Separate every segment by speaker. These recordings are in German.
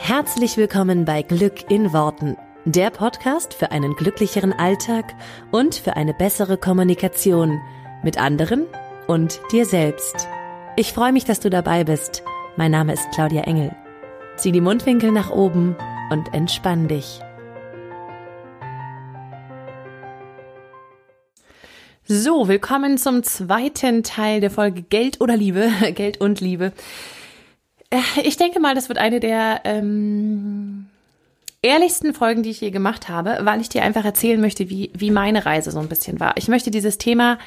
Speaker 1: Herzlich willkommen bei Glück in Worten, der Podcast für einen glücklicheren Alltag und für eine bessere Kommunikation mit anderen und dir selbst. Ich freue mich, dass du dabei bist. Mein Name ist Claudia Engel. Zieh die Mundwinkel nach oben und entspann dich. So, willkommen zum zweiten Teil der Folge Geld oder Liebe, Geld und Liebe. Äh, ich denke mal, das wird eine der ähm, ehrlichsten Folgen, die ich je gemacht habe, weil ich dir einfach erzählen möchte, wie, wie meine Reise so ein bisschen war. Ich möchte dieses Thema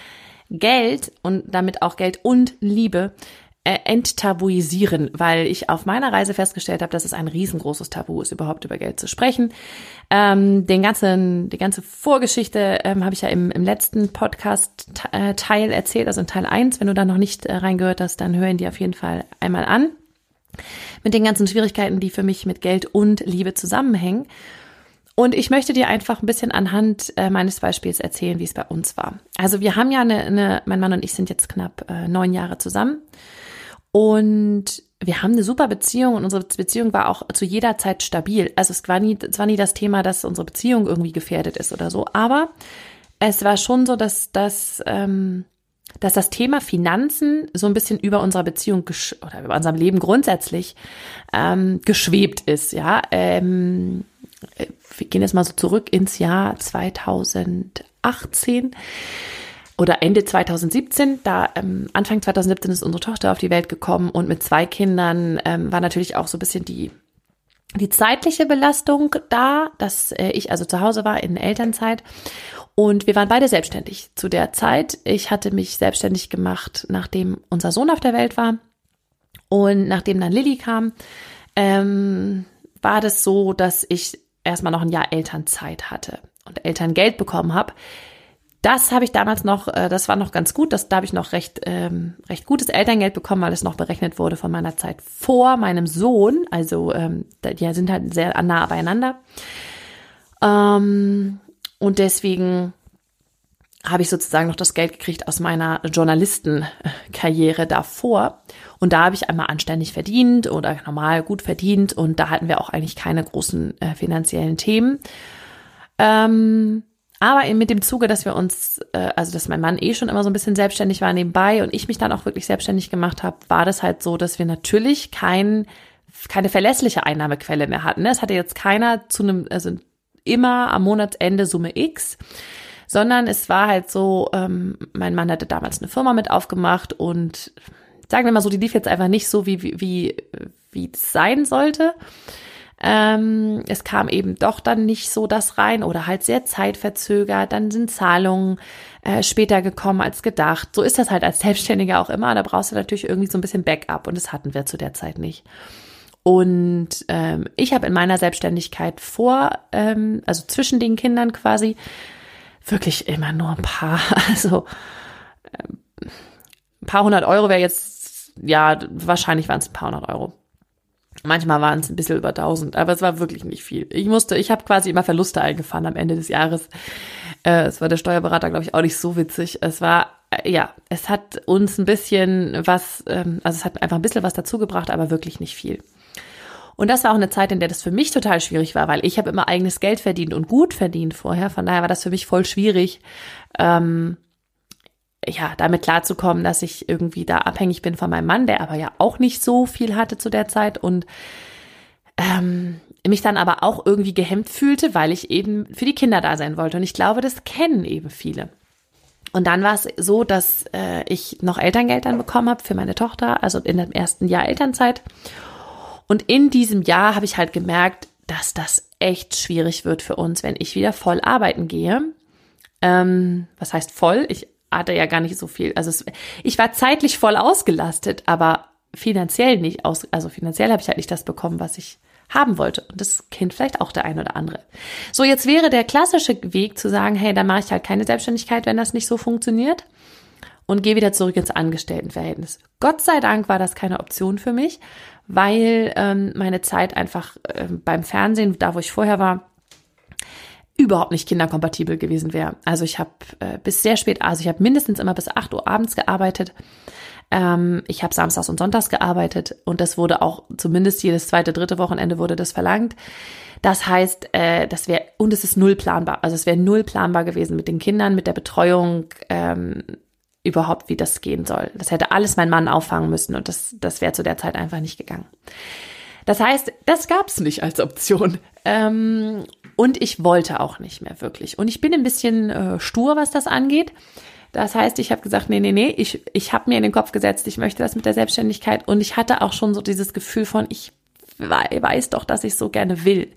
Speaker 1: Geld und damit auch Geld und Liebe äh, enttabuisieren, weil ich auf meiner Reise festgestellt habe, dass es ein riesengroßes Tabu ist, überhaupt über Geld zu sprechen. Ähm, den ganzen, die ganze Vorgeschichte ähm, habe ich ja im, im letzten Podcast-Teil äh, erzählt, also in Teil 1. Wenn du da noch nicht äh, reingehört hast, dann hören die auf jeden Fall einmal an mit den ganzen Schwierigkeiten, die für mich mit Geld und Liebe zusammenhängen. Und ich möchte dir einfach ein bisschen anhand äh, meines Beispiels erzählen, wie es bei uns war. Also wir haben ja eine, eine mein Mann und ich sind jetzt knapp äh, neun Jahre zusammen und wir haben eine super Beziehung und unsere Beziehung war auch zu jeder Zeit stabil. Also es war nie, es war nie das Thema, dass unsere Beziehung irgendwie gefährdet ist oder so. Aber es war schon so, dass, dass ähm, dass das Thema Finanzen so ein bisschen über unserer Beziehung oder über unserem Leben grundsätzlich ähm, geschwebt ist. Ja, ähm, wir gehen jetzt mal so zurück ins Jahr 2018 oder Ende 2017. Da ähm, Anfang 2017 ist unsere Tochter auf die Welt gekommen und mit zwei Kindern ähm, war natürlich auch so ein bisschen die die zeitliche Belastung da, dass äh, ich also zu Hause war in Elternzeit und wir waren beide selbstständig zu der Zeit. Ich hatte mich selbstständig gemacht, nachdem unser Sohn auf der Welt war. Und nachdem dann Lilly kam, ähm, war das so, dass ich erstmal noch ein Jahr Elternzeit hatte und Elterngeld bekommen habe. Das habe ich damals noch, äh, das war noch ganz gut, das, da habe ich noch recht, ähm, recht gutes Elterngeld bekommen, weil es noch berechnet wurde von meiner Zeit vor meinem Sohn. Also ähm, die sind halt sehr nah beieinander. Ähm, und deswegen habe ich sozusagen noch das Geld gekriegt aus meiner Journalistenkarriere davor. Und da habe ich einmal anständig verdient oder normal gut verdient. Und da hatten wir auch eigentlich keine großen äh, finanziellen Themen. Ähm, aber mit dem Zuge, dass wir uns, äh, also dass mein Mann eh schon immer so ein bisschen selbstständig war nebenbei und ich mich dann auch wirklich selbstständig gemacht habe, war das halt so, dass wir natürlich kein, keine verlässliche Einnahmequelle mehr hatten. Es hatte jetzt keiner zu einem, also immer am Monatsende Summe X, sondern es war halt so, ähm, mein Mann hatte damals eine Firma mit aufgemacht und sagen wir mal so, die lief jetzt einfach nicht so, wie, wie, wie, wie es sein sollte. Ähm, es kam eben doch dann nicht so das rein oder halt sehr zeitverzögert. Dann sind Zahlungen äh, später gekommen als gedacht. So ist das halt als Selbstständiger auch immer. Da brauchst du natürlich irgendwie so ein bisschen Backup und das hatten wir zu der Zeit nicht. Und ähm, ich habe in meiner Selbstständigkeit vor, ähm, also zwischen den Kindern quasi, wirklich immer nur ein paar, also ähm, ein paar hundert Euro wäre jetzt, ja, wahrscheinlich waren es ein paar hundert Euro. Manchmal waren es ein bisschen über tausend, aber es war wirklich nicht viel. Ich musste, ich habe quasi immer Verluste eingefahren am Ende des Jahres. Äh, es war der Steuerberater, glaube ich, auch nicht so witzig. Es war, äh, ja, es hat uns ein bisschen was, ähm, also es hat einfach ein bisschen was dazugebracht, aber wirklich nicht viel. Und das war auch eine Zeit, in der das für mich total schwierig war, weil ich habe immer eigenes Geld verdient und gut verdient vorher. Von daher war das für mich voll schwierig, ähm, ja, damit klarzukommen, dass ich irgendwie da abhängig bin von meinem Mann, der aber ja auch nicht so viel hatte zu der Zeit und ähm, mich dann aber auch irgendwie gehemmt fühlte, weil ich eben für die Kinder da sein wollte. Und ich glaube, das kennen eben viele. Und dann war es so, dass äh, ich noch Elterngeld dann bekommen habe für meine Tochter, also in dem ersten Jahr Elternzeit. Und in diesem Jahr habe ich halt gemerkt, dass das echt schwierig wird für uns, wenn ich wieder voll arbeiten gehe. Ähm, was heißt voll? Ich hatte ja gar nicht so viel. Also es, ich war zeitlich voll ausgelastet, aber finanziell nicht aus. Also finanziell habe ich halt nicht das bekommen, was ich haben wollte. Und das kennt vielleicht auch der ein oder andere. So, jetzt wäre der klassische Weg zu sagen, hey, dann mache ich halt keine Selbstständigkeit, wenn das nicht so funktioniert und gehe wieder zurück ins Angestelltenverhältnis. Gott sei Dank war das keine Option für mich, weil ähm, meine Zeit einfach äh, beim Fernsehen, da wo ich vorher war, überhaupt nicht kinderkompatibel gewesen wäre. Also ich habe äh, bis sehr spät, also ich habe mindestens immer bis 8 Uhr abends gearbeitet. Ähm, ich habe samstags und sonntags gearbeitet und das wurde auch zumindest jedes zweite, dritte Wochenende wurde das verlangt. Das heißt, äh, das wäre, und es ist null planbar. Also es wäre null planbar gewesen mit den Kindern, mit der Betreuung, ähm, überhaupt, wie das gehen soll. Das hätte alles mein Mann auffangen müssen und das, das wäre zu der Zeit einfach nicht gegangen. Das heißt, das gab es nicht als Option. Ähm, und ich wollte auch nicht mehr wirklich. Und ich bin ein bisschen äh, stur, was das angeht. Das heißt, ich habe gesagt, nee, nee, nee, ich, ich habe mir in den Kopf gesetzt, ich möchte das mit der Selbstständigkeit. Und ich hatte auch schon so dieses Gefühl von, ich weiß doch, dass ich so gerne will.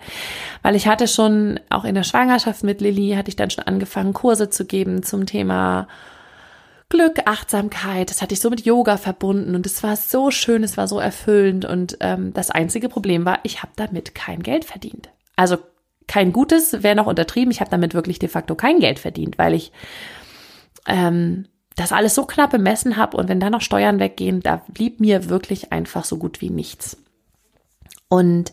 Speaker 1: Weil ich hatte schon, auch in der Schwangerschaft mit Lilly, hatte ich dann schon angefangen, Kurse zu geben zum Thema Glück, Achtsamkeit. Das hatte ich so mit Yoga verbunden und es war so schön, es war so erfüllend. Und ähm, das einzige Problem war, ich habe damit kein Geld verdient. Also kein gutes wäre noch untertrieben. Ich habe damit wirklich de facto kein Geld verdient, weil ich ähm, das alles so knapp bemessen habe und wenn da noch Steuern weggehen, da blieb mir wirklich einfach so gut wie nichts. Und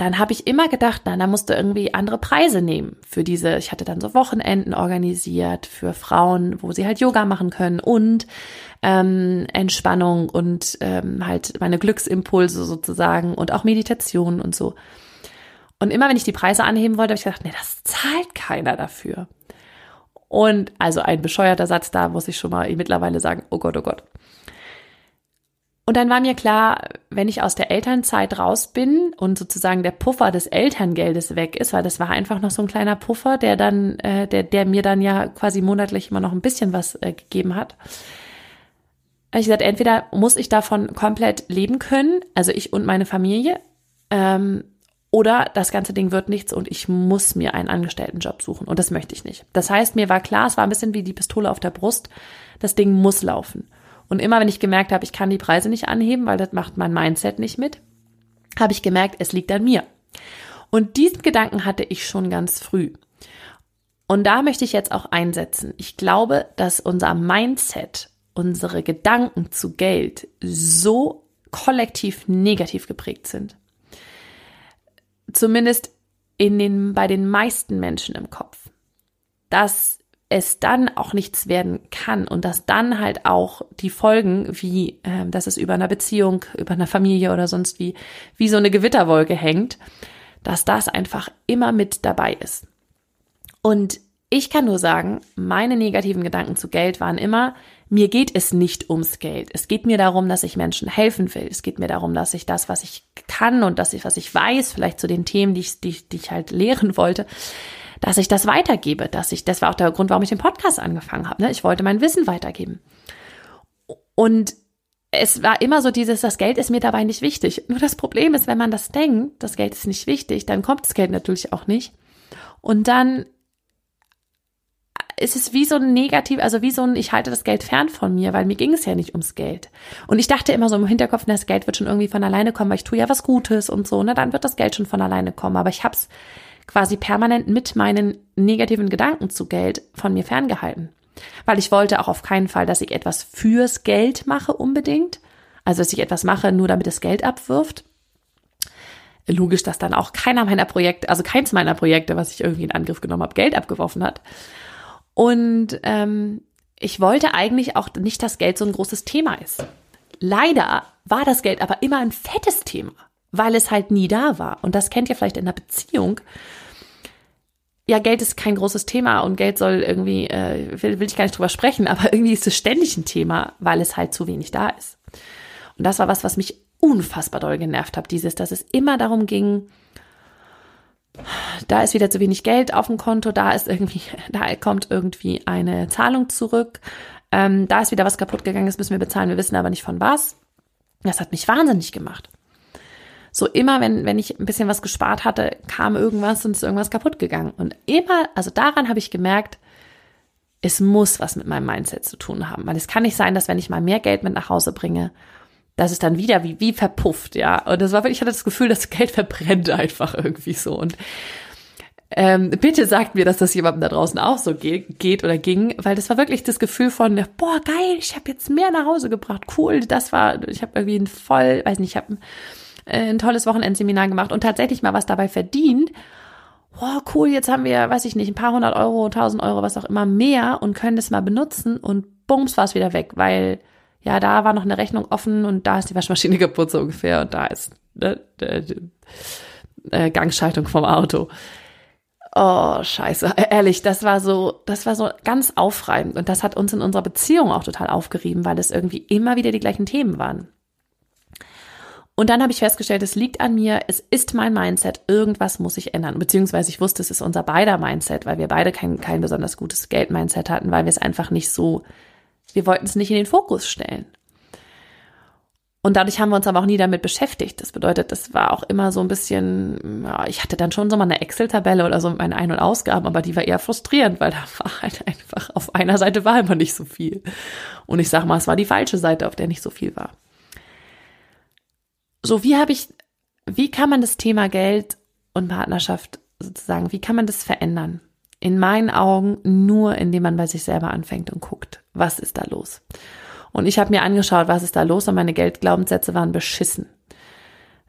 Speaker 1: dann habe ich immer gedacht, na, da musst du irgendwie andere Preise nehmen für diese. Ich hatte dann so Wochenenden organisiert für Frauen, wo sie halt Yoga machen können und ähm, Entspannung und ähm, halt meine Glücksimpulse sozusagen und auch Meditation und so. Und immer wenn ich die Preise anheben wollte, habe ich gedacht, nee, das zahlt keiner dafür. Und also ein bescheuerter Satz, da muss ich schon mal mittlerweile sagen, oh Gott, oh Gott. Und dann war mir klar, wenn ich aus der Elternzeit raus bin und sozusagen der Puffer des Elterngeldes weg ist, weil das war einfach noch so ein kleiner Puffer, der dann, äh, der, der mir dann ja quasi monatlich immer noch ein bisschen was äh, gegeben hat. Ich gesagt, entweder muss ich davon komplett leben können, also ich und meine Familie, ähm, oder das ganze Ding wird nichts und ich muss mir einen Angestelltenjob suchen. Und das möchte ich nicht. Das heißt, mir war klar, es war ein bisschen wie die Pistole auf der Brust. Das Ding muss laufen. Und immer wenn ich gemerkt habe, ich kann die Preise nicht anheben, weil das macht mein Mindset nicht mit, habe ich gemerkt, es liegt an mir. Und diesen Gedanken hatte ich schon ganz früh. Und da möchte ich jetzt auch einsetzen. Ich glaube, dass unser Mindset, unsere Gedanken zu Geld so kollektiv negativ geprägt sind. Zumindest in den, bei den meisten Menschen im Kopf. Dass es dann auch nichts werden kann und dass dann halt auch die Folgen, wie äh, dass es über einer Beziehung, über einer Familie oder sonst wie, wie so eine Gewitterwolke hängt, dass das einfach immer mit dabei ist. Und ich kann nur sagen, meine negativen Gedanken zu Geld waren immer, mir geht es nicht ums Geld. Es geht mir darum, dass ich Menschen helfen will. Es geht mir darum, dass ich das, was ich kann und dass ich, was ich weiß, vielleicht zu den Themen, die ich, die, die ich halt lehren wollte, dass ich das weitergebe, dass ich, das war auch der Grund, warum ich den Podcast angefangen habe. Ne? Ich wollte mein Wissen weitergeben. Und es war immer so dieses, das Geld ist mir dabei nicht wichtig. Nur das Problem ist, wenn man das denkt, das Geld ist nicht wichtig, dann kommt das Geld natürlich auch nicht. Und dann ist es wie so ein negativ, also wie so ein, ich halte das Geld fern von mir, weil mir ging es ja nicht ums Geld. Und ich dachte immer so im Hinterkopf, das Geld wird schon irgendwie von alleine kommen, weil ich tue ja was Gutes und so, ne, dann wird das Geld schon von alleine kommen. Aber ich hab's quasi permanent mit meinen negativen Gedanken zu Geld von mir ferngehalten. Weil ich wollte auch auf keinen Fall, dass ich etwas fürs Geld mache unbedingt. Also, dass ich etwas mache, nur damit es Geld abwirft. Logisch, dass dann auch keiner meiner Projekte, also keins meiner Projekte, was ich irgendwie in Angriff genommen habe, Geld abgeworfen hat. Und ähm, ich wollte eigentlich auch nicht, dass Geld so ein großes Thema ist. Leider war das Geld aber immer ein fettes Thema, weil es halt nie da war. Und das kennt ihr vielleicht in einer Beziehung ja, Geld ist kein großes Thema und Geld soll irgendwie, äh, will, will ich gar nicht drüber sprechen, aber irgendwie ist es ständig ein Thema, weil es halt zu wenig da ist. Und das war was, was mich unfassbar doll genervt hat, dieses, dass es immer darum ging, da ist wieder zu wenig Geld auf dem Konto, da ist irgendwie, da kommt irgendwie eine Zahlung zurück, ähm, da ist wieder was kaputt gegangen, das müssen wir bezahlen, wir wissen aber nicht von was. Das hat mich wahnsinnig gemacht. So immer, wenn, wenn ich ein bisschen was gespart hatte, kam irgendwas und ist irgendwas kaputt gegangen. Und immer, also daran habe ich gemerkt, es muss was mit meinem Mindset zu tun haben. Weil es kann nicht sein, dass wenn ich mal mehr Geld mit nach Hause bringe, dass es dann wieder wie, wie verpufft, ja. Und das war wirklich, ich hatte das Gefühl, das Geld verbrennt einfach irgendwie so. Und ähm, bitte sagt mir, dass das jemandem da draußen auch so geht, geht oder ging, weil das war wirklich das Gefühl von, boah, geil, ich habe jetzt mehr nach Hause gebracht, cool, das war, ich habe irgendwie ein voll, weiß nicht, ich habe äh, ein tolles Wochenendseminar gemacht und tatsächlich mal was dabei verdient. oh cool, jetzt haben wir, weiß ich nicht, ein paar hundert Euro, tausend Euro, was auch immer mehr und können das mal benutzen und bums war es wieder weg, weil ja, da war noch eine Rechnung offen und da ist die Waschmaschine kaputt so ungefähr und da ist ne, äh, Gangschaltung vom Auto. Oh, scheiße. Ehrlich, das war so, das war so ganz aufreibend. Und das hat uns in unserer Beziehung auch total aufgerieben, weil es irgendwie immer wieder die gleichen Themen waren. Und dann habe ich festgestellt, es liegt an mir, es ist mein Mindset, irgendwas muss ich ändern. Beziehungsweise ich wusste, es ist unser beider Mindset, weil wir beide kein, kein besonders gutes Geld-Mindset hatten, weil wir es einfach nicht so, wir wollten es nicht in den Fokus stellen. Und dadurch haben wir uns aber auch nie damit beschäftigt. Das bedeutet, das war auch immer so ein bisschen, ja, ich hatte dann schon so mal eine Excel-Tabelle oder so mit meinen Ein- und Ausgaben, aber die war eher frustrierend, weil da war halt einfach, auf einer Seite war immer nicht so viel. Und ich sag mal, es war die falsche Seite, auf der nicht so viel war. So, wie habe ich, wie kann man das Thema Geld und Partnerschaft sozusagen, wie kann man das verändern? In meinen Augen nur, indem man bei sich selber anfängt und guckt, was ist da los? Und ich habe mir angeschaut, was ist da los und meine Geldglaubenssätze waren beschissen.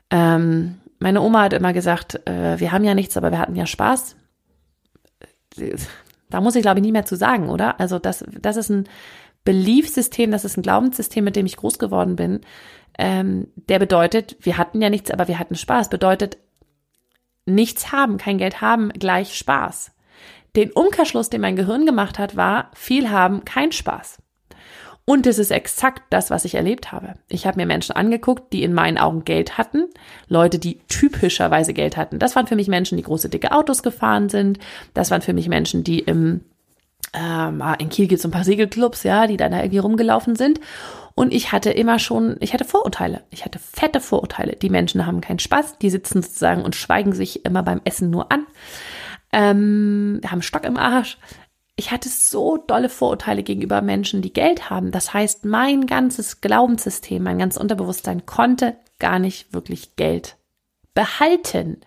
Speaker 1: Ähm, meine Oma hat immer gesagt, äh, wir haben ja nichts, aber wir hatten ja Spaß. Da muss ich, glaube ich, nie mehr zu sagen, oder? Also das, das ist ein Beliefsystem, das ist ein Glaubenssystem, mit dem ich groß geworden bin. Ähm, der bedeutet, wir hatten ja nichts, aber wir hatten Spaß. Bedeutet, nichts haben, kein Geld haben, gleich Spaß. Den Umkehrschluss, den mein Gehirn gemacht hat, war, viel haben, kein Spaß. Und es ist exakt das, was ich erlebt habe. Ich habe mir Menschen angeguckt, die in meinen Augen Geld hatten, Leute, die typischerweise Geld hatten. Das waren für mich Menschen, die große, dicke Autos gefahren sind. Das waren für mich Menschen, die im ähm, in Kiel gibt es ein paar Segelclubs, ja, die dann da irgendwie rumgelaufen sind. Und ich hatte immer schon, ich hatte Vorurteile. Ich hatte fette Vorurteile. Die Menschen haben keinen Spaß, die sitzen sozusagen und schweigen sich immer beim Essen nur an. Ähm, haben Stock im Arsch ich hatte so dolle Vorurteile gegenüber Menschen, die Geld haben. Das heißt, mein ganzes Glaubenssystem, mein ganzes Unterbewusstsein konnte gar nicht wirklich Geld behalten.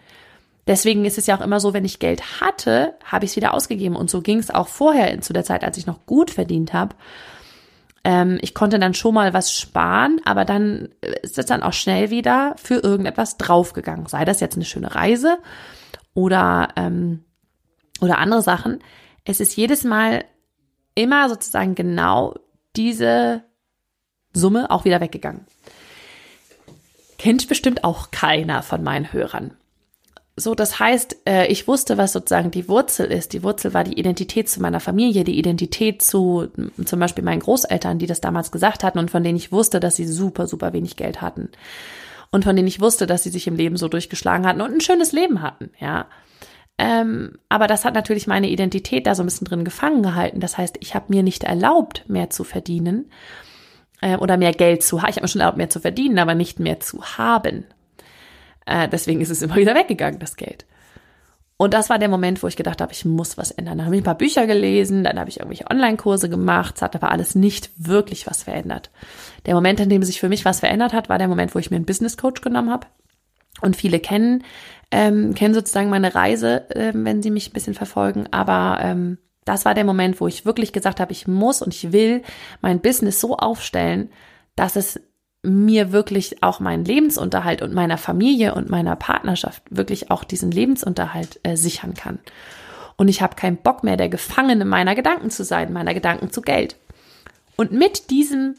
Speaker 1: Deswegen ist es ja auch immer so, wenn ich Geld hatte, habe ich es wieder ausgegeben. Und so ging es auch vorher zu der Zeit, als ich noch gut verdient habe. Ähm, ich konnte dann schon mal was sparen, aber dann ist es dann auch schnell wieder für irgendetwas draufgegangen. Sei das jetzt eine schöne Reise oder, ähm, oder andere Sachen es ist jedes Mal immer sozusagen genau diese Summe auch wieder weggegangen. Kennt bestimmt auch keiner von meinen Hörern. So, das heißt, äh, ich wusste, was sozusagen die Wurzel ist. Die Wurzel war die Identität zu meiner Familie, die Identität zu zum Beispiel meinen Großeltern, die das damals gesagt hatten und von denen ich wusste, dass sie super, super wenig Geld hatten. Und von denen ich wusste, dass sie sich im Leben so durchgeschlagen hatten und ein schönes Leben hatten, ja. Ähm, aber das hat natürlich meine Identität da so ein bisschen drin gefangen gehalten. Das heißt, ich habe mir nicht erlaubt, mehr zu verdienen äh, oder mehr Geld zu haben. Ich habe mir schon erlaubt, mehr zu verdienen, aber nicht mehr zu haben. Äh, deswegen ist es immer wieder weggegangen, das Geld. Und das war der Moment, wo ich gedacht habe, ich muss was ändern. Dann habe ich ein paar Bücher gelesen, dann habe ich irgendwelche Online-Kurse gemacht. Es hat aber alles nicht wirklich was verändert. Der Moment, in dem sich für mich was verändert hat, war der Moment, wo ich mir einen Business Coach genommen habe. Und viele kennen ähm, kennen sozusagen meine Reise, äh, wenn sie mich ein bisschen verfolgen. Aber ähm, das war der Moment, wo ich wirklich gesagt habe, ich muss und ich will mein Business so aufstellen, dass es mir wirklich auch meinen Lebensunterhalt und meiner Familie und meiner Partnerschaft wirklich auch diesen Lebensunterhalt äh, sichern kann. Und ich habe keinen Bock mehr, der Gefangene meiner Gedanken zu sein, meiner Gedanken zu Geld. Und mit diesem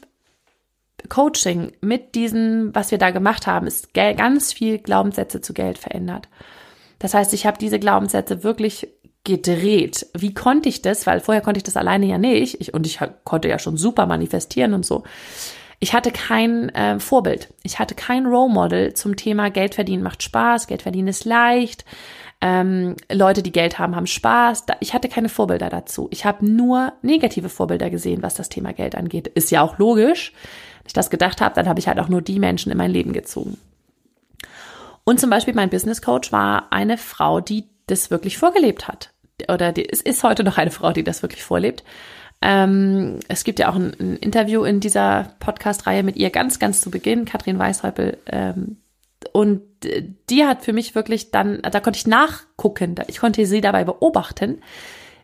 Speaker 1: Coaching, mit diesem, was wir da gemacht haben, ist ganz viel Glaubenssätze zu Geld verändert. Das heißt, ich habe diese Glaubenssätze wirklich gedreht. Wie konnte ich das? Weil vorher konnte ich das alleine ja nicht. Ich, und ich konnte ja schon super manifestieren und so. Ich hatte kein äh, Vorbild. Ich hatte kein Role Model zum Thema Geld verdienen macht Spaß, Geld verdienen ist leicht. Ähm, Leute, die Geld haben, haben Spaß. Ich hatte keine Vorbilder dazu. Ich habe nur negative Vorbilder gesehen, was das Thema Geld angeht. Ist ja auch logisch ich das gedacht habe, dann habe ich halt auch nur die Menschen in mein Leben gezogen. Und zum Beispiel mein Business Coach war eine Frau, die das wirklich vorgelebt hat. Oder die, es ist heute noch eine Frau, die das wirklich vorlebt. Ähm, es gibt ja auch ein, ein Interview in dieser Podcast-Reihe mit ihr ganz, ganz zu Beginn, Katrin Weishäupel. Ähm, und die hat für mich wirklich dann, da konnte ich nachgucken, ich konnte sie dabei beobachten,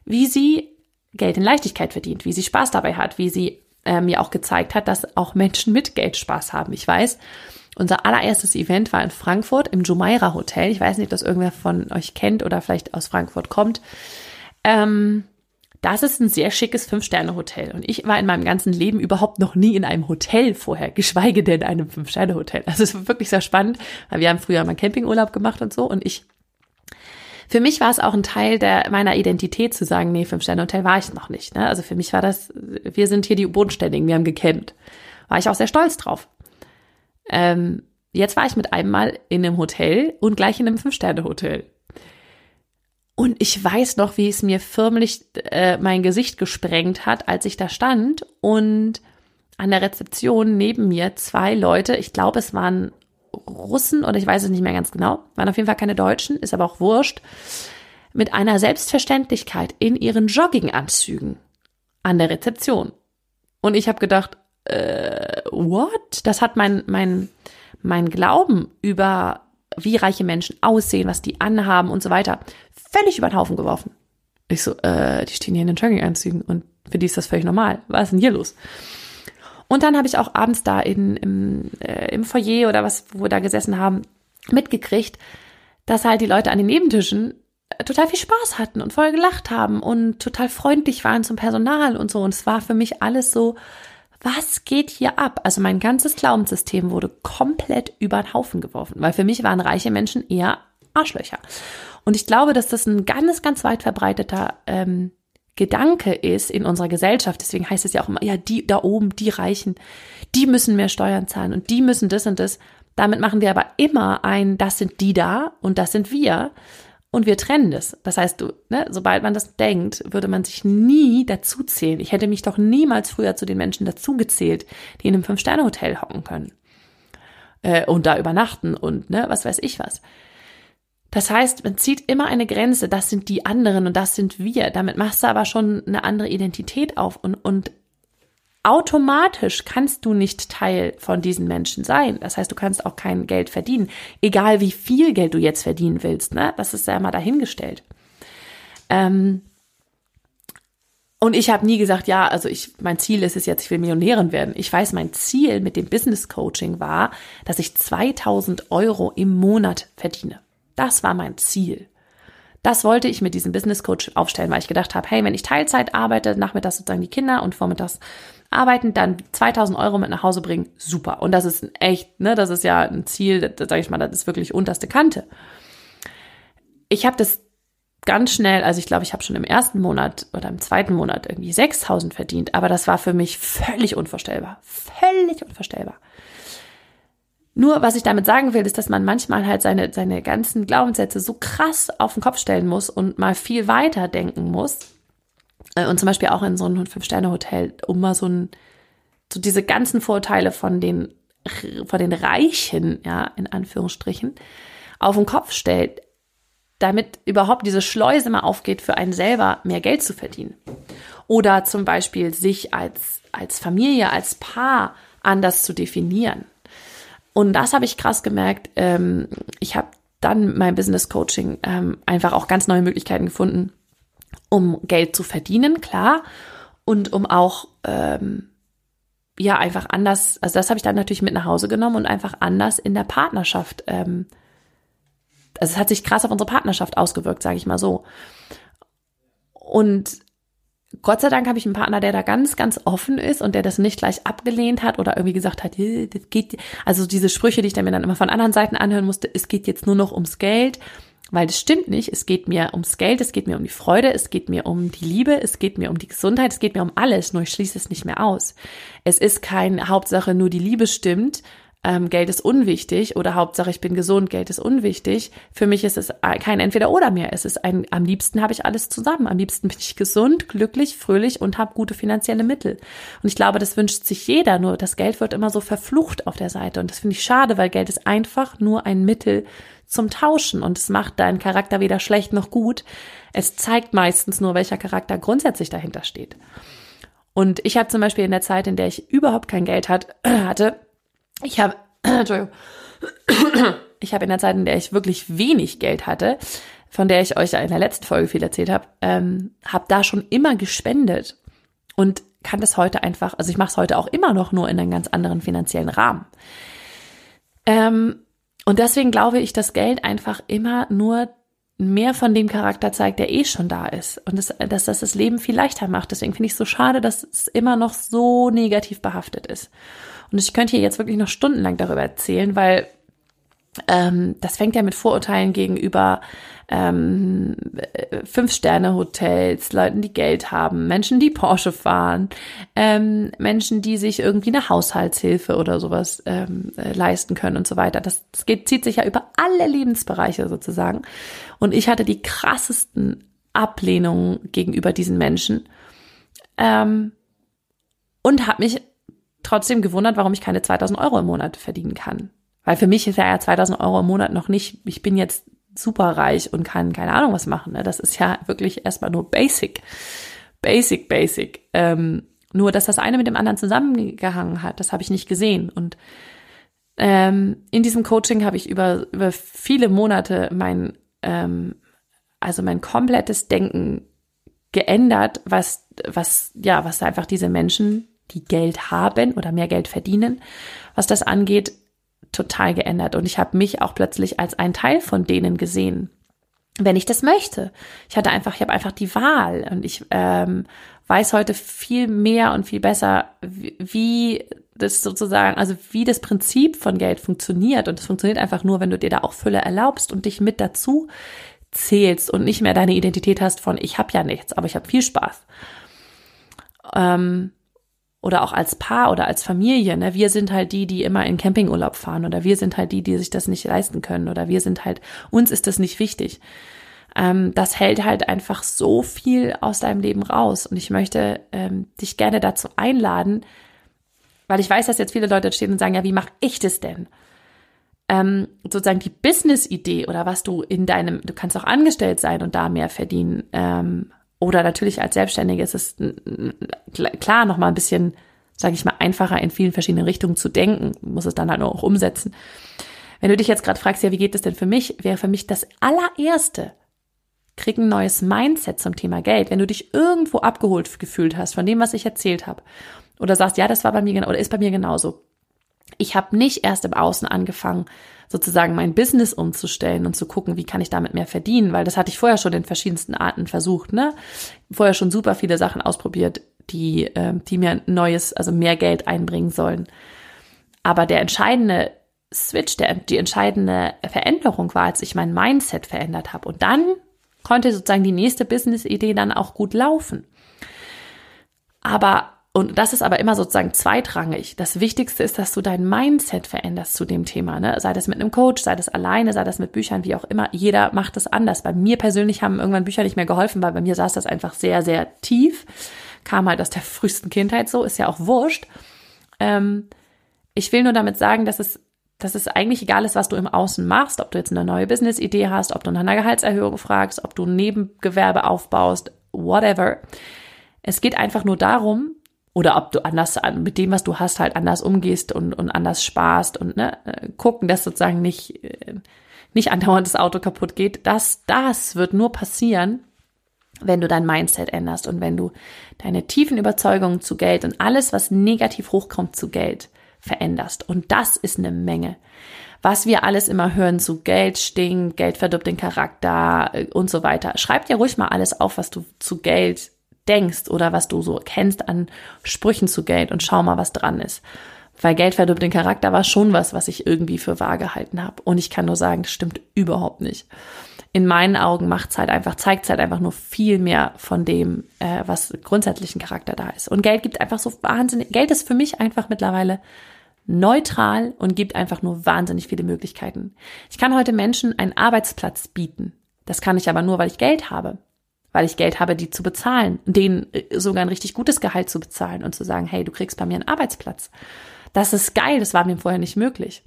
Speaker 1: wie sie Geld in Leichtigkeit verdient, wie sie Spaß dabei hat, wie sie äh, mir auch gezeigt hat, dass auch Menschen mit Geld Spaß haben. Ich weiß, Unser allererstes Event war in Frankfurt im Jumeirah Hotel. Ich weiß nicht, ob das irgendwer von euch kennt oder vielleicht aus Frankfurt kommt. Ähm, das ist ein sehr schickes Fünf-Sterne-Hotel. Und ich war in meinem ganzen Leben überhaupt noch nie in einem Hotel vorher, geschweige denn in einem Fünf-Sterne-Hotel. Also es war wirklich sehr spannend, weil wir haben früher mal Campingurlaub gemacht und so. Und ich, für mich war es auch ein Teil der, meiner Identität zu sagen, nee, Fünf-Sterne-Hotel war ich noch nicht. Ne? Also für mich war das, wir sind hier die Bodenständigen, wir haben gecampt. War ich auch sehr stolz drauf. Ähm, jetzt war ich mit einem Mal in einem Hotel und gleich in einem Fünf-Sterne-Hotel. Und ich weiß noch, wie es mir förmlich äh, mein Gesicht gesprengt hat, als ich da stand und an der Rezeption neben mir zwei Leute, ich glaube, es waren Russen oder ich weiß es nicht mehr ganz genau, waren auf jeden Fall keine Deutschen, ist aber auch wurscht, mit einer Selbstverständlichkeit in ihren Jogginganzügen an der Rezeption. Und ich habe gedacht, äh, what? Das hat mein, mein, mein Glauben über wie reiche Menschen aussehen, was die anhaben und so weiter, völlig über den Haufen geworfen. Ich so, äh, die stehen hier in den Jogginganzügen und für die ist das völlig normal. Was ist denn hier los? Und dann habe ich auch abends da in, im, äh, im Foyer oder was, wo wir da gesessen haben, mitgekriegt, dass halt die Leute an den Nebentischen äh, total viel Spaß hatten und voll gelacht haben und total freundlich waren zum Personal und so. Und es war für mich alles so, was geht hier ab? Also mein ganzes Glaubenssystem wurde komplett über den Haufen geworfen, weil für mich waren reiche Menschen eher Arschlöcher. Und ich glaube, dass das ein ganz, ganz weit verbreiteter ähm, Gedanke ist in unserer Gesellschaft. Deswegen heißt es ja auch immer, ja, die da oben, die Reichen, die müssen mehr Steuern zahlen und die müssen das und das. Damit machen wir aber immer ein, das sind die da und das sind wir und wir trennen das. Das heißt, du, ne, sobald man das denkt, würde man sich nie dazu zählen. Ich hätte mich doch niemals früher zu den Menschen dazugezählt, die in einem Fünf-Sterne-Hotel hocken können äh, und da übernachten und ne, was weiß ich was. Das heißt, man zieht immer eine Grenze, das sind die anderen und das sind wir. Damit machst du aber schon eine andere Identität auf und, und automatisch kannst du nicht Teil von diesen Menschen sein. Das heißt, du kannst auch kein Geld verdienen. Egal wie viel Geld du jetzt verdienen willst, ne? Das ist ja immer dahingestellt. Ähm, und ich habe nie gesagt, ja, also ich, mein Ziel ist es jetzt, ich will Millionärin werden. Ich weiß, mein Ziel mit dem Business Coaching war, dass ich 2000 Euro im Monat verdiene. Das war mein Ziel. Das wollte ich mit diesem Business Coach aufstellen, weil ich gedacht habe, hey, wenn ich Teilzeit arbeite, nachmittags sozusagen die Kinder und vormittags arbeiten, dann 2000 Euro mit nach Hause bringen, super. Und das ist echt, ne, das ist ja ein Ziel, da sage ich mal, das ist wirklich unterste Kante. Ich habe das ganz schnell, also ich glaube, ich habe schon im ersten Monat oder im zweiten Monat irgendwie 6000 verdient, aber das war für mich völlig unvorstellbar. Völlig unvorstellbar. Nur, was ich damit sagen will, ist, dass man manchmal halt seine, seine ganzen Glaubenssätze so krass auf den Kopf stellen muss und mal viel weiter denken muss, äh, und zum Beispiel auch in so einem Fünf-Sterne-Hotel, um mal so ein, so diese ganzen Vorteile von den, von den Reichen, ja, in Anführungsstrichen, auf den Kopf stellt, damit überhaupt diese Schleuse mal aufgeht, für einen selber mehr Geld zu verdienen. Oder zum Beispiel sich als, als Familie, als Paar anders zu definieren. Und das habe ich krass gemerkt. Ähm, ich habe dann mein Business Coaching ähm, einfach auch ganz neue Möglichkeiten gefunden, um Geld zu verdienen, klar, und um auch ähm, ja einfach anders, also das habe ich dann natürlich mit nach Hause genommen und einfach anders in der Partnerschaft. Ähm, also es hat sich krass auf unsere Partnerschaft ausgewirkt, sage ich mal so. Und Gott sei Dank habe ich einen Partner, der da ganz, ganz offen ist und der das nicht gleich abgelehnt hat oder irgendwie gesagt hat, das geht, also diese Sprüche, die ich dann mir dann immer von anderen Seiten anhören musste, es geht jetzt nur noch ums Geld weil das stimmt nicht. Es geht mir ums Geld, es geht mir um die Freude, es geht mir um die Liebe, es geht mir um die Gesundheit, es geht mir um alles, nur ich schließe es nicht mehr aus. Es ist kein Hauptsache nur die Liebe stimmt, ähm, Geld ist unwichtig oder Hauptsache ich bin gesund, Geld ist unwichtig. Für mich ist es kein Entweder-Oder mehr. Es ist ein, am liebsten habe ich alles zusammen. Am liebsten bin ich gesund, glücklich, fröhlich und habe gute finanzielle Mittel. Und ich glaube, das wünscht sich jeder, nur das Geld wird immer so verflucht auf der Seite. Und das finde ich schade, weil Geld ist einfach nur ein Mittel zum Tauschen und es macht deinen Charakter weder schlecht noch gut. Es zeigt meistens nur, welcher Charakter grundsätzlich dahinter steht. Und ich habe zum Beispiel in der Zeit, in der ich überhaupt kein Geld hat, hatte, ich habe, Entschuldigung, ich habe in der Zeit, in der ich wirklich wenig Geld hatte, von der ich euch in der letzten Folge viel erzählt habe, ähm, habe da schon immer gespendet und kann das heute einfach, also ich mache es heute auch immer noch nur in einem ganz anderen finanziellen Rahmen. Ähm, und deswegen glaube ich, dass Geld einfach immer nur mehr von dem Charakter zeigt, der eh schon da ist. Und das, dass das das Leben viel leichter macht. Deswegen finde ich es so schade, dass es immer noch so negativ behaftet ist. Und ich könnte hier jetzt wirklich noch stundenlang darüber erzählen, weil ähm, das fängt ja mit Vorurteilen gegenüber ähm, Fünf-Sterne-Hotels, Leuten, die Geld haben, Menschen, die Porsche fahren, ähm, Menschen, die sich irgendwie eine Haushaltshilfe oder sowas ähm, äh, leisten können und so weiter. Das, das geht, zieht sich ja über alle Lebensbereiche sozusagen. Und ich hatte die krassesten Ablehnungen gegenüber diesen Menschen ähm, und habe mich trotzdem gewundert, warum ich keine 2000 Euro im Monat verdienen kann. Weil für mich ist ja 2000 Euro im Monat noch nicht, ich bin jetzt superreich und kann keine Ahnung was machen. Ne? Das ist ja wirklich erstmal nur basic. Basic, basic. Ähm, nur, dass das eine mit dem anderen zusammengehangen hat, das habe ich nicht gesehen. Und ähm, in diesem Coaching habe ich über, über viele Monate mein, ähm, also mein komplettes Denken geändert, was, was, ja, was einfach diese Menschen, die Geld haben oder mehr Geld verdienen, was das angeht, total geändert und ich habe mich auch plötzlich als ein Teil von denen gesehen, wenn ich das möchte. Ich hatte einfach, ich habe einfach die Wahl und ich ähm, weiß heute viel mehr und viel besser, wie, wie das sozusagen, also wie das Prinzip von Geld funktioniert und es funktioniert einfach nur, wenn du dir da auch Fülle erlaubst und dich mit dazu zählst und nicht mehr deine Identität hast von ich habe ja nichts, aber ich habe viel Spaß. Ähm, oder auch als Paar oder als Familie. Ne? Wir sind halt die, die immer in Campingurlaub fahren oder wir sind halt die, die sich das nicht leisten können oder wir sind halt, uns ist das nicht wichtig. Ähm, das hält halt einfach so viel aus deinem Leben raus. Und ich möchte ähm, dich gerne dazu einladen, weil ich weiß, dass jetzt viele Leute stehen und sagen, ja, wie mache ich das denn? Ähm, sozusagen die Business-Idee oder was du in deinem, du kannst auch angestellt sein und da mehr verdienen, ähm, oder natürlich als Selbstständige ist es klar noch mal ein bisschen, sage ich mal, einfacher in vielen verschiedenen Richtungen zu denken, muss es dann halt auch umsetzen. Wenn du dich jetzt gerade fragst, ja, wie geht es denn für mich, wäre für mich das allererste, krieg ein neues Mindset zum Thema Geld. Wenn du dich irgendwo abgeholt gefühlt hast von dem, was ich erzählt habe, oder sagst, ja, das war bei mir oder ist bei mir genauso. Ich habe nicht erst im Außen angefangen, sozusagen mein Business umzustellen und zu gucken, wie kann ich damit mehr verdienen, weil das hatte ich vorher schon in verschiedensten Arten versucht, ne? Vorher schon super viele Sachen ausprobiert, die, äh, die mir neues, also mehr Geld einbringen sollen. Aber der entscheidende Switch, der, die entscheidende Veränderung war, als ich mein Mindset verändert habe. Und dann konnte sozusagen die nächste Business-Idee dann auch gut laufen. Aber und das ist aber immer sozusagen zweitrangig. Das Wichtigste ist, dass du dein Mindset veränderst zu dem Thema. Ne? Sei das mit einem Coach, sei das alleine, sei das mit Büchern, wie auch immer. Jeder macht es anders. Bei mir persönlich haben irgendwann Bücher nicht mehr geholfen, weil bei mir saß das einfach sehr, sehr tief. Kam halt aus der frühesten Kindheit so, ist ja auch wurscht. Ähm, ich will nur damit sagen, dass es, dass es eigentlich egal ist, was du im Außen machst, ob du jetzt eine neue Business-Idee hast, ob du nach einer Gehaltserhöhung fragst, ob du ein Nebengewerbe aufbaust, whatever. Es geht einfach nur darum, oder ob du anders mit dem, was du hast, halt anders umgehst und, und anders sparst und ne, gucken, dass sozusagen nicht, äh, nicht andauernd das Auto kaputt geht. Das, das wird nur passieren, wenn du dein Mindset änderst und wenn du deine tiefen Überzeugungen zu Geld und alles, was negativ hochkommt zu Geld, veränderst. Und das ist eine Menge. Was wir alles immer hören zu Geld stinkt, Geld verdirbt den Charakter äh, und so weiter. Schreib dir ruhig mal alles auf, was du zu Geld denkst oder was du so kennst an Sprüchen zu Geld und schau mal, was dran ist. Weil Geld verdirbt den Charakter war schon was, was ich irgendwie für wahr gehalten habe. Und ich kann nur sagen, das stimmt überhaupt nicht. In meinen Augen macht's halt einfach, zeigt's halt einfach nur viel mehr von dem, äh, was grundsätzlichen Charakter da ist. Und Geld gibt einfach so wahnsinnig, Geld ist für mich einfach mittlerweile neutral und gibt einfach nur wahnsinnig viele Möglichkeiten. Ich kann heute Menschen einen Arbeitsplatz bieten. Das kann ich aber nur, weil ich Geld habe weil ich Geld habe, die zu bezahlen, denen äh, sogar ein richtig gutes Gehalt zu bezahlen und zu sagen, hey, du kriegst bei mir einen Arbeitsplatz. Das ist geil, das war mir vorher nicht möglich.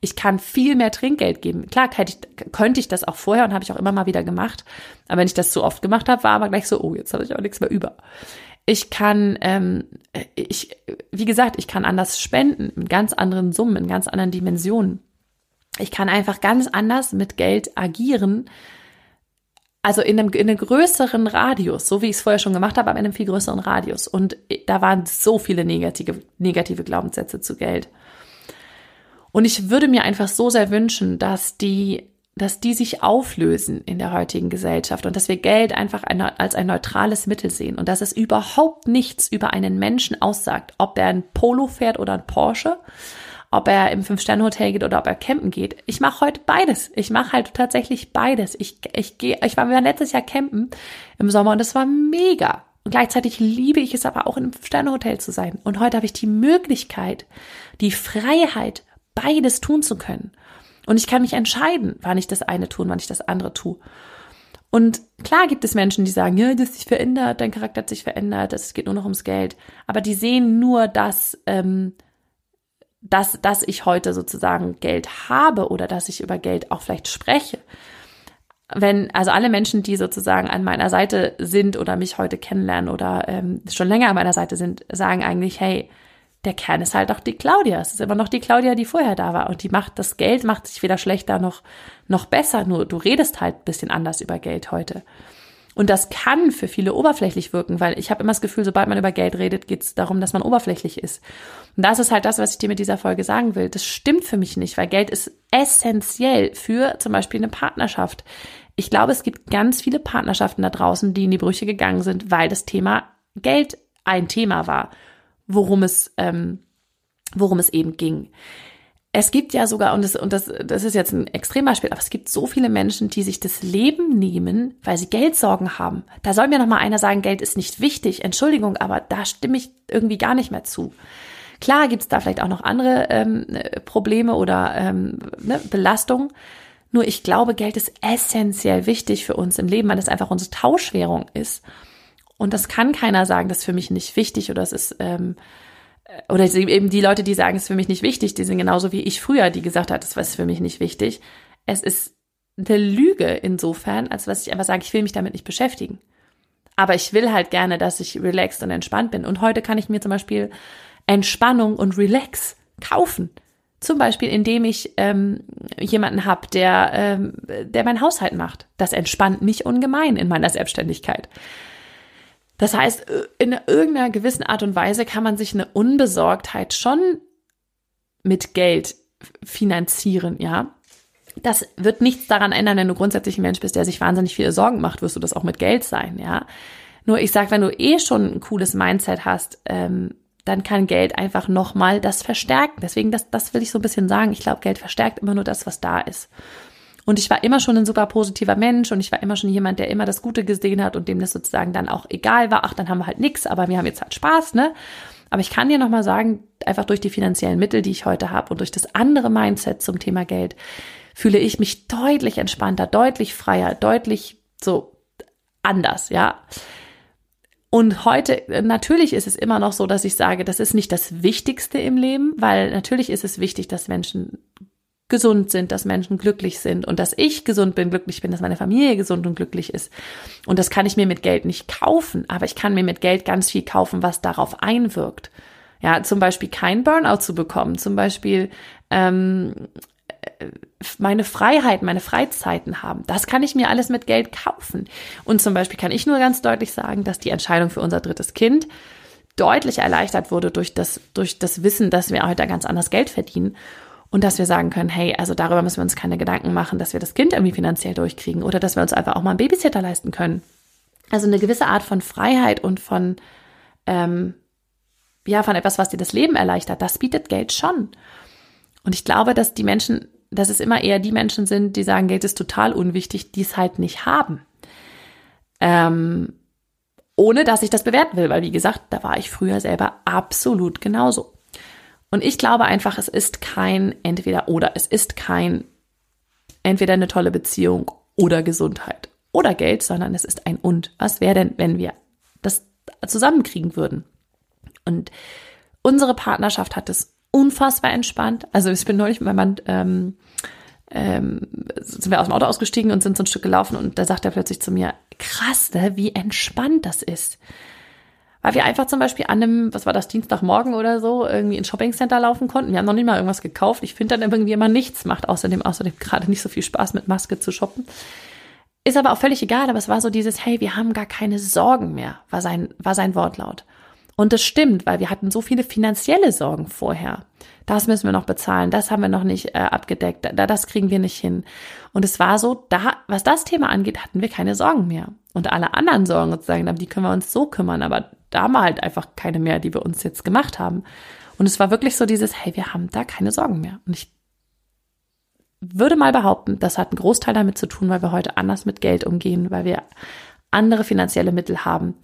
Speaker 1: Ich kann viel mehr Trinkgeld geben. Klar ich, könnte ich das auch vorher und habe ich auch immer mal wieder gemacht. Aber wenn ich das zu oft gemacht habe, war aber gleich so, oh, jetzt habe ich auch nichts mehr über. Ich kann, ähm, ich, wie gesagt, ich kann anders spenden, in ganz anderen Summen, in ganz anderen Dimensionen. Ich kann einfach ganz anders mit Geld agieren, also in einem, in einem größeren Radius, so wie ich es vorher schon gemacht habe, aber in einem viel größeren Radius. Und da waren so viele negative, negative Glaubenssätze zu Geld. Und ich würde mir einfach so sehr wünschen, dass die, dass die sich auflösen in der heutigen Gesellschaft und dass wir Geld einfach als ein neutrales Mittel sehen und dass es überhaupt nichts über einen Menschen aussagt, ob er ein Polo fährt oder ein Porsche, ob er im Fünf-Sterne-Hotel geht oder ob er campen geht. Ich mache heute beides. Ich mache halt tatsächlich beides. Ich, ich gehe, ich war letztes Jahr campen im Sommer und es war mega. Und gleichzeitig liebe ich es aber auch in einem Sterne-Hotel zu sein. Und heute habe ich die Möglichkeit, die Freiheit, beides tun zu können. Und ich kann mich entscheiden, wann ich das eine tue und wann ich das andere tue. Und klar gibt es Menschen, die sagen, ja, das sich verändert, dein Charakter hat sich verändert, es geht nur noch ums Geld. Aber die sehen nur das, ähm, dass, dass ich heute sozusagen Geld habe oder dass ich über Geld auch vielleicht spreche. Wenn, also alle Menschen, die sozusagen an meiner Seite sind oder mich heute kennenlernen oder ähm, schon länger an meiner Seite sind, sagen eigentlich, hey, der Kern ist halt auch die Claudia. Es ist immer noch die Claudia, die vorher da war. Und die macht, das Geld macht sich weder schlechter noch, noch besser. Nur du redest halt bisschen anders über Geld heute. Und das kann für viele oberflächlich wirken, weil ich habe immer das Gefühl, sobald man über Geld redet, geht es darum, dass man oberflächlich ist. Und das ist halt das, was ich dir mit dieser Folge sagen will. Das stimmt für mich nicht, weil Geld ist essentiell für zum Beispiel eine Partnerschaft. Ich glaube, es gibt ganz viele Partnerschaften da draußen, die in die Brüche gegangen sind, weil das Thema Geld ein Thema war, worum es, ähm, worum es eben ging. Es gibt ja sogar, und das, und das, das ist jetzt ein Extrembeispiel, aber es gibt so viele Menschen, die sich das Leben nehmen, weil sie Geldsorgen haben. Da soll mir noch mal einer sagen, Geld ist nicht wichtig. Entschuldigung, aber da stimme ich irgendwie gar nicht mehr zu. Klar gibt es da vielleicht auch noch andere ähm, Probleme oder ähm, ne, Belastungen. Nur ich glaube, Geld ist essentiell wichtig für uns im Leben, weil es einfach unsere Tauschwährung ist. Und das kann keiner sagen, das ist für mich nicht wichtig oder es ist ähm, oder eben die Leute, die sagen, es ist für mich nicht wichtig, die sind genauso wie ich früher, die gesagt hat, es ist für mich nicht wichtig. Es ist eine Lüge insofern, als was ich einfach sage, ich will mich damit nicht beschäftigen. Aber ich will halt gerne, dass ich relaxed und entspannt bin. Und heute kann ich mir zum Beispiel Entspannung und Relax kaufen. Zum Beispiel, indem ich ähm, jemanden habe, der, ähm, der mein Haushalt macht. Das entspannt mich ungemein in meiner Selbstständigkeit. Das heißt, äh, in irgendeiner gewissen Art und Weise kann man sich eine Unbesorgtheit schon mit Geld finanzieren, ja. Das wird nichts daran ändern, wenn du grundsätzlich ein Mensch bist, der sich wahnsinnig viele Sorgen macht, wirst du das auch mit Geld sein, ja. Nur ich sag, wenn du eh schon ein cooles Mindset hast, ähm, dann kann Geld einfach nochmal das verstärken. Deswegen, das, das will ich so ein bisschen sagen. Ich glaube, Geld verstärkt immer nur das, was da ist. Und ich war immer schon ein super positiver Mensch und ich war immer schon jemand, der immer das Gute gesehen hat und dem das sozusagen dann auch egal war. Ach, dann haben wir halt nichts, aber wir haben jetzt halt Spaß, ne? Aber ich kann dir nochmal sagen, einfach durch die finanziellen Mittel, die ich heute habe und durch das andere Mindset zum Thema Geld, fühle ich mich deutlich entspannter, deutlich freier, deutlich so anders, ja. Und heute, natürlich ist es immer noch so, dass ich sage, das ist nicht das Wichtigste im Leben, weil natürlich ist es wichtig, dass Menschen gesund sind, dass Menschen glücklich sind und dass ich gesund bin, glücklich bin, dass meine Familie gesund und glücklich ist. Und das kann ich mir mit Geld nicht kaufen, aber ich kann mir mit Geld ganz viel kaufen, was darauf einwirkt. Ja, zum Beispiel kein Burnout zu bekommen, zum Beispiel ähm, meine Freiheit, meine Freizeiten haben. Das kann ich mir alles mit Geld kaufen. Und zum Beispiel kann ich nur ganz deutlich sagen, dass die Entscheidung für unser drittes Kind deutlich erleichtert wurde durch das, durch das Wissen, dass wir heute ganz anders Geld verdienen und dass wir sagen können, hey, also darüber müssen wir uns keine Gedanken machen, dass wir das Kind irgendwie finanziell durchkriegen oder dass wir uns einfach auch mal einen Babysitter leisten können. Also eine gewisse Art von Freiheit und von, ähm, ja, von etwas, was dir das Leben erleichtert, das bietet Geld schon. Und ich glaube, dass die Menschen, dass es immer eher die Menschen sind, die sagen, Geld ist total unwichtig, die es halt nicht haben. Ähm, ohne dass ich das bewerten will, weil wie gesagt, da war ich früher selber absolut genauso. Und ich glaube einfach, es ist kein entweder oder. Es ist kein entweder eine tolle Beziehung oder Gesundheit oder Geld, sondern es ist ein und. Was wäre denn, wenn wir das zusammenkriegen würden? Und unsere Partnerschaft hat es unfassbar entspannt. Also ich bin neulich mit meinem Mann, ähm, ähm, sind wir aus dem Auto ausgestiegen und sind so ein Stück gelaufen und da sagt er plötzlich zu mir, krass, ne, wie entspannt das ist weil wir einfach zum Beispiel an einem, was war das, Dienstagmorgen oder so, irgendwie ins Shoppingcenter laufen konnten. Wir haben noch nicht mal irgendwas gekauft. Ich finde dann irgendwie immer nichts macht außerdem, außerdem gerade nicht so viel Spaß mit Maske zu shoppen. Ist aber auch völlig egal, aber es war so dieses, hey, wir haben gar keine Sorgen mehr, war sein, war sein Wortlaut. Und das stimmt, weil wir hatten so viele finanzielle Sorgen vorher. Das müssen wir noch bezahlen, das haben wir noch nicht äh, abgedeckt, da, das kriegen wir nicht hin. Und es war so, da, was das Thema angeht, hatten wir keine Sorgen mehr. Und alle anderen Sorgen sozusagen, die können wir uns so kümmern, aber da haben wir halt einfach keine mehr, die wir uns jetzt gemacht haben. Und es war wirklich so dieses, hey, wir haben da keine Sorgen mehr. Und ich würde mal behaupten, das hat einen Großteil damit zu tun, weil wir heute anders mit Geld umgehen, weil wir andere finanzielle Mittel haben.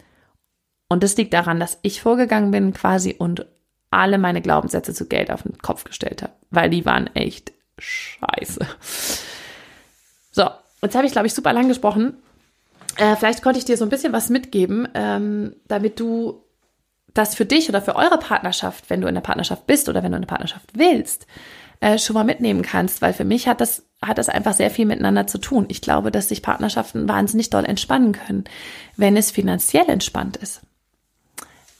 Speaker 1: Und das liegt daran, dass ich vorgegangen bin quasi und alle meine Glaubenssätze zu Geld auf den Kopf gestellt habe, weil die waren echt scheiße. So, jetzt habe ich, glaube ich, super lang gesprochen. Äh, vielleicht konnte ich dir so ein bisschen was mitgeben, ähm, damit du das für dich oder für eure Partnerschaft, wenn du in der Partnerschaft bist oder wenn du eine Partnerschaft willst, äh, schon mal mitnehmen kannst, weil für mich hat das, hat das einfach sehr viel miteinander zu tun. Ich glaube, dass sich Partnerschaften wahnsinnig doll entspannen können, wenn es finanziell entspannt ist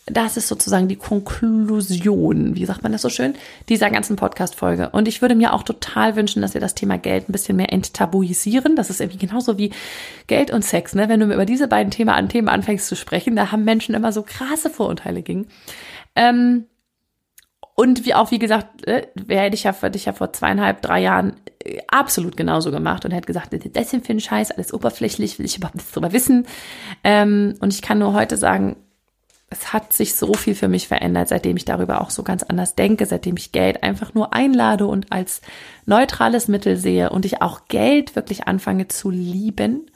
Speaker 1: das ist sozusagen die Konklusion, wie sagt man das so schön, dieser ganzen Podcast-Folge. Und ich würde mir auch total wünschen, dass wir das Thema Geld ein bisschen mehr enttabuisieren. Das ist irgendwie genauso wie Geld und Sex, ne? Wenn du über diese beiden Themen, an Themen anfängst zu sprechen, da haben Menschen immer so krasse Vorurteile gegen. Ähm, und wie auch, wie gesagt, äh, hätte ich ja, ich ja vor zweieinhalb, drei Jahren äh, absolut genauso gemacht und hätte gesagt, das sind für ein Scheiß, alles oberflächlich, will ich überhaupt nichts drüber wissen. Ähm, und ich kann nur heute sagen, es hat sich so viel für mich verändert, seitdem ich darüber auch so ganz anders denke, seitdem ich Geld einfach nur einlade und als neutrales Mittel sehe und ich auch Geld wirklich anfange zu lieben.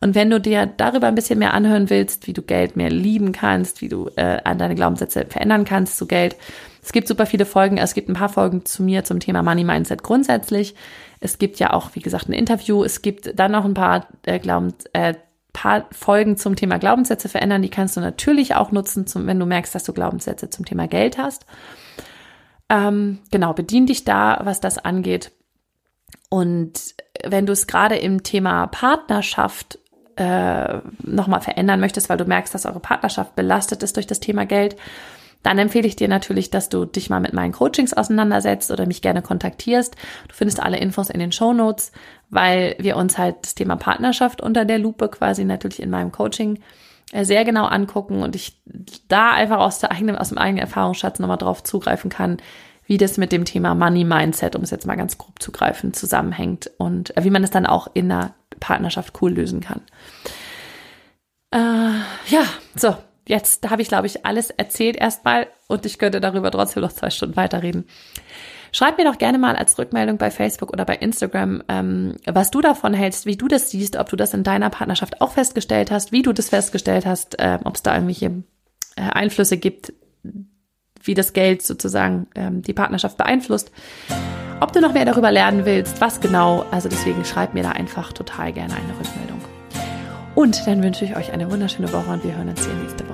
Speaker 1: Und wenn du dir darüber ein bisschen mehr anhören willst, wie du Geld mehr lieben kannst, wie du äh, an deine Glaubenssätze verändern kannst zu Geld, es gibt super viele Folgen. Es gibt ein paar Folgen zu mir zum Thema Money Mindset grundsätzlich. Es gibt ja auch, wie gesagt, ein Interview. Es gibt dann noch ein paar äh, Glaubens, äh, paar Folgen zum Thema Glaubenssätze verändern. Die kannst du natürlich auch nutzen, zum, wenn du merkst, dass du Glaubenssätze zum Thema Geld hast. Ähm, genau, bedien dich da, was das angeht. Und wenn du es gerade im Thema Partnerschaft äh, nochmal verändern möchtest, weil du merkst, dass eure Partnerschaft belastet ist durch das Thema Geld, dann empfehle ich dir natürlich, dass du dich mal mit meinen Coachings auseinandersetzt oder mich gerne kontaktierst. Du findest alle Infos in den Show Notes, weil wir uns halt das Thema Partnerschaft unter der Lupe quasi natürlich in meinem Coaching äh, sehr genau angucken und ich da einfach aus, der eigenen, aus dem eigenen Erfahrungsschatz nochmal drauf zugreifen kann, wie das mit dem Thema Money Mindset, um es jetzt mal ganz grob zu greifen, zusammenhängt und äh, wie man es dann auch in der Partnerschaft cool lösen kann. Äh, ja, so, jetzt habe ich, glaube ich, alles erzählt erstmal und ich könnte darüber trotzdem noch zwei Stunden weiterreden. Schreib mir doch gerne mal als Rückmeldung bei Facebook oder bei Instagram, ähm, was du davon hältst, wie du das siehst, ob du das in deiner Partnerschaft auch festgestellt hast, wie du das festgestellt hast, äh, ob es da irgendwelche äh, Einflüsse gibt, wie das Geld sozusagen ähm, die Partnerschaft beeinflusst. Ob du noch mehr darüber lernen willst, was genau, also deswegen schreib mir da einfach total gerne eine Rückmeldung. Und dann wünsche ich euch eine wunderschöne Woche und wir hören uns hier nächste Woche.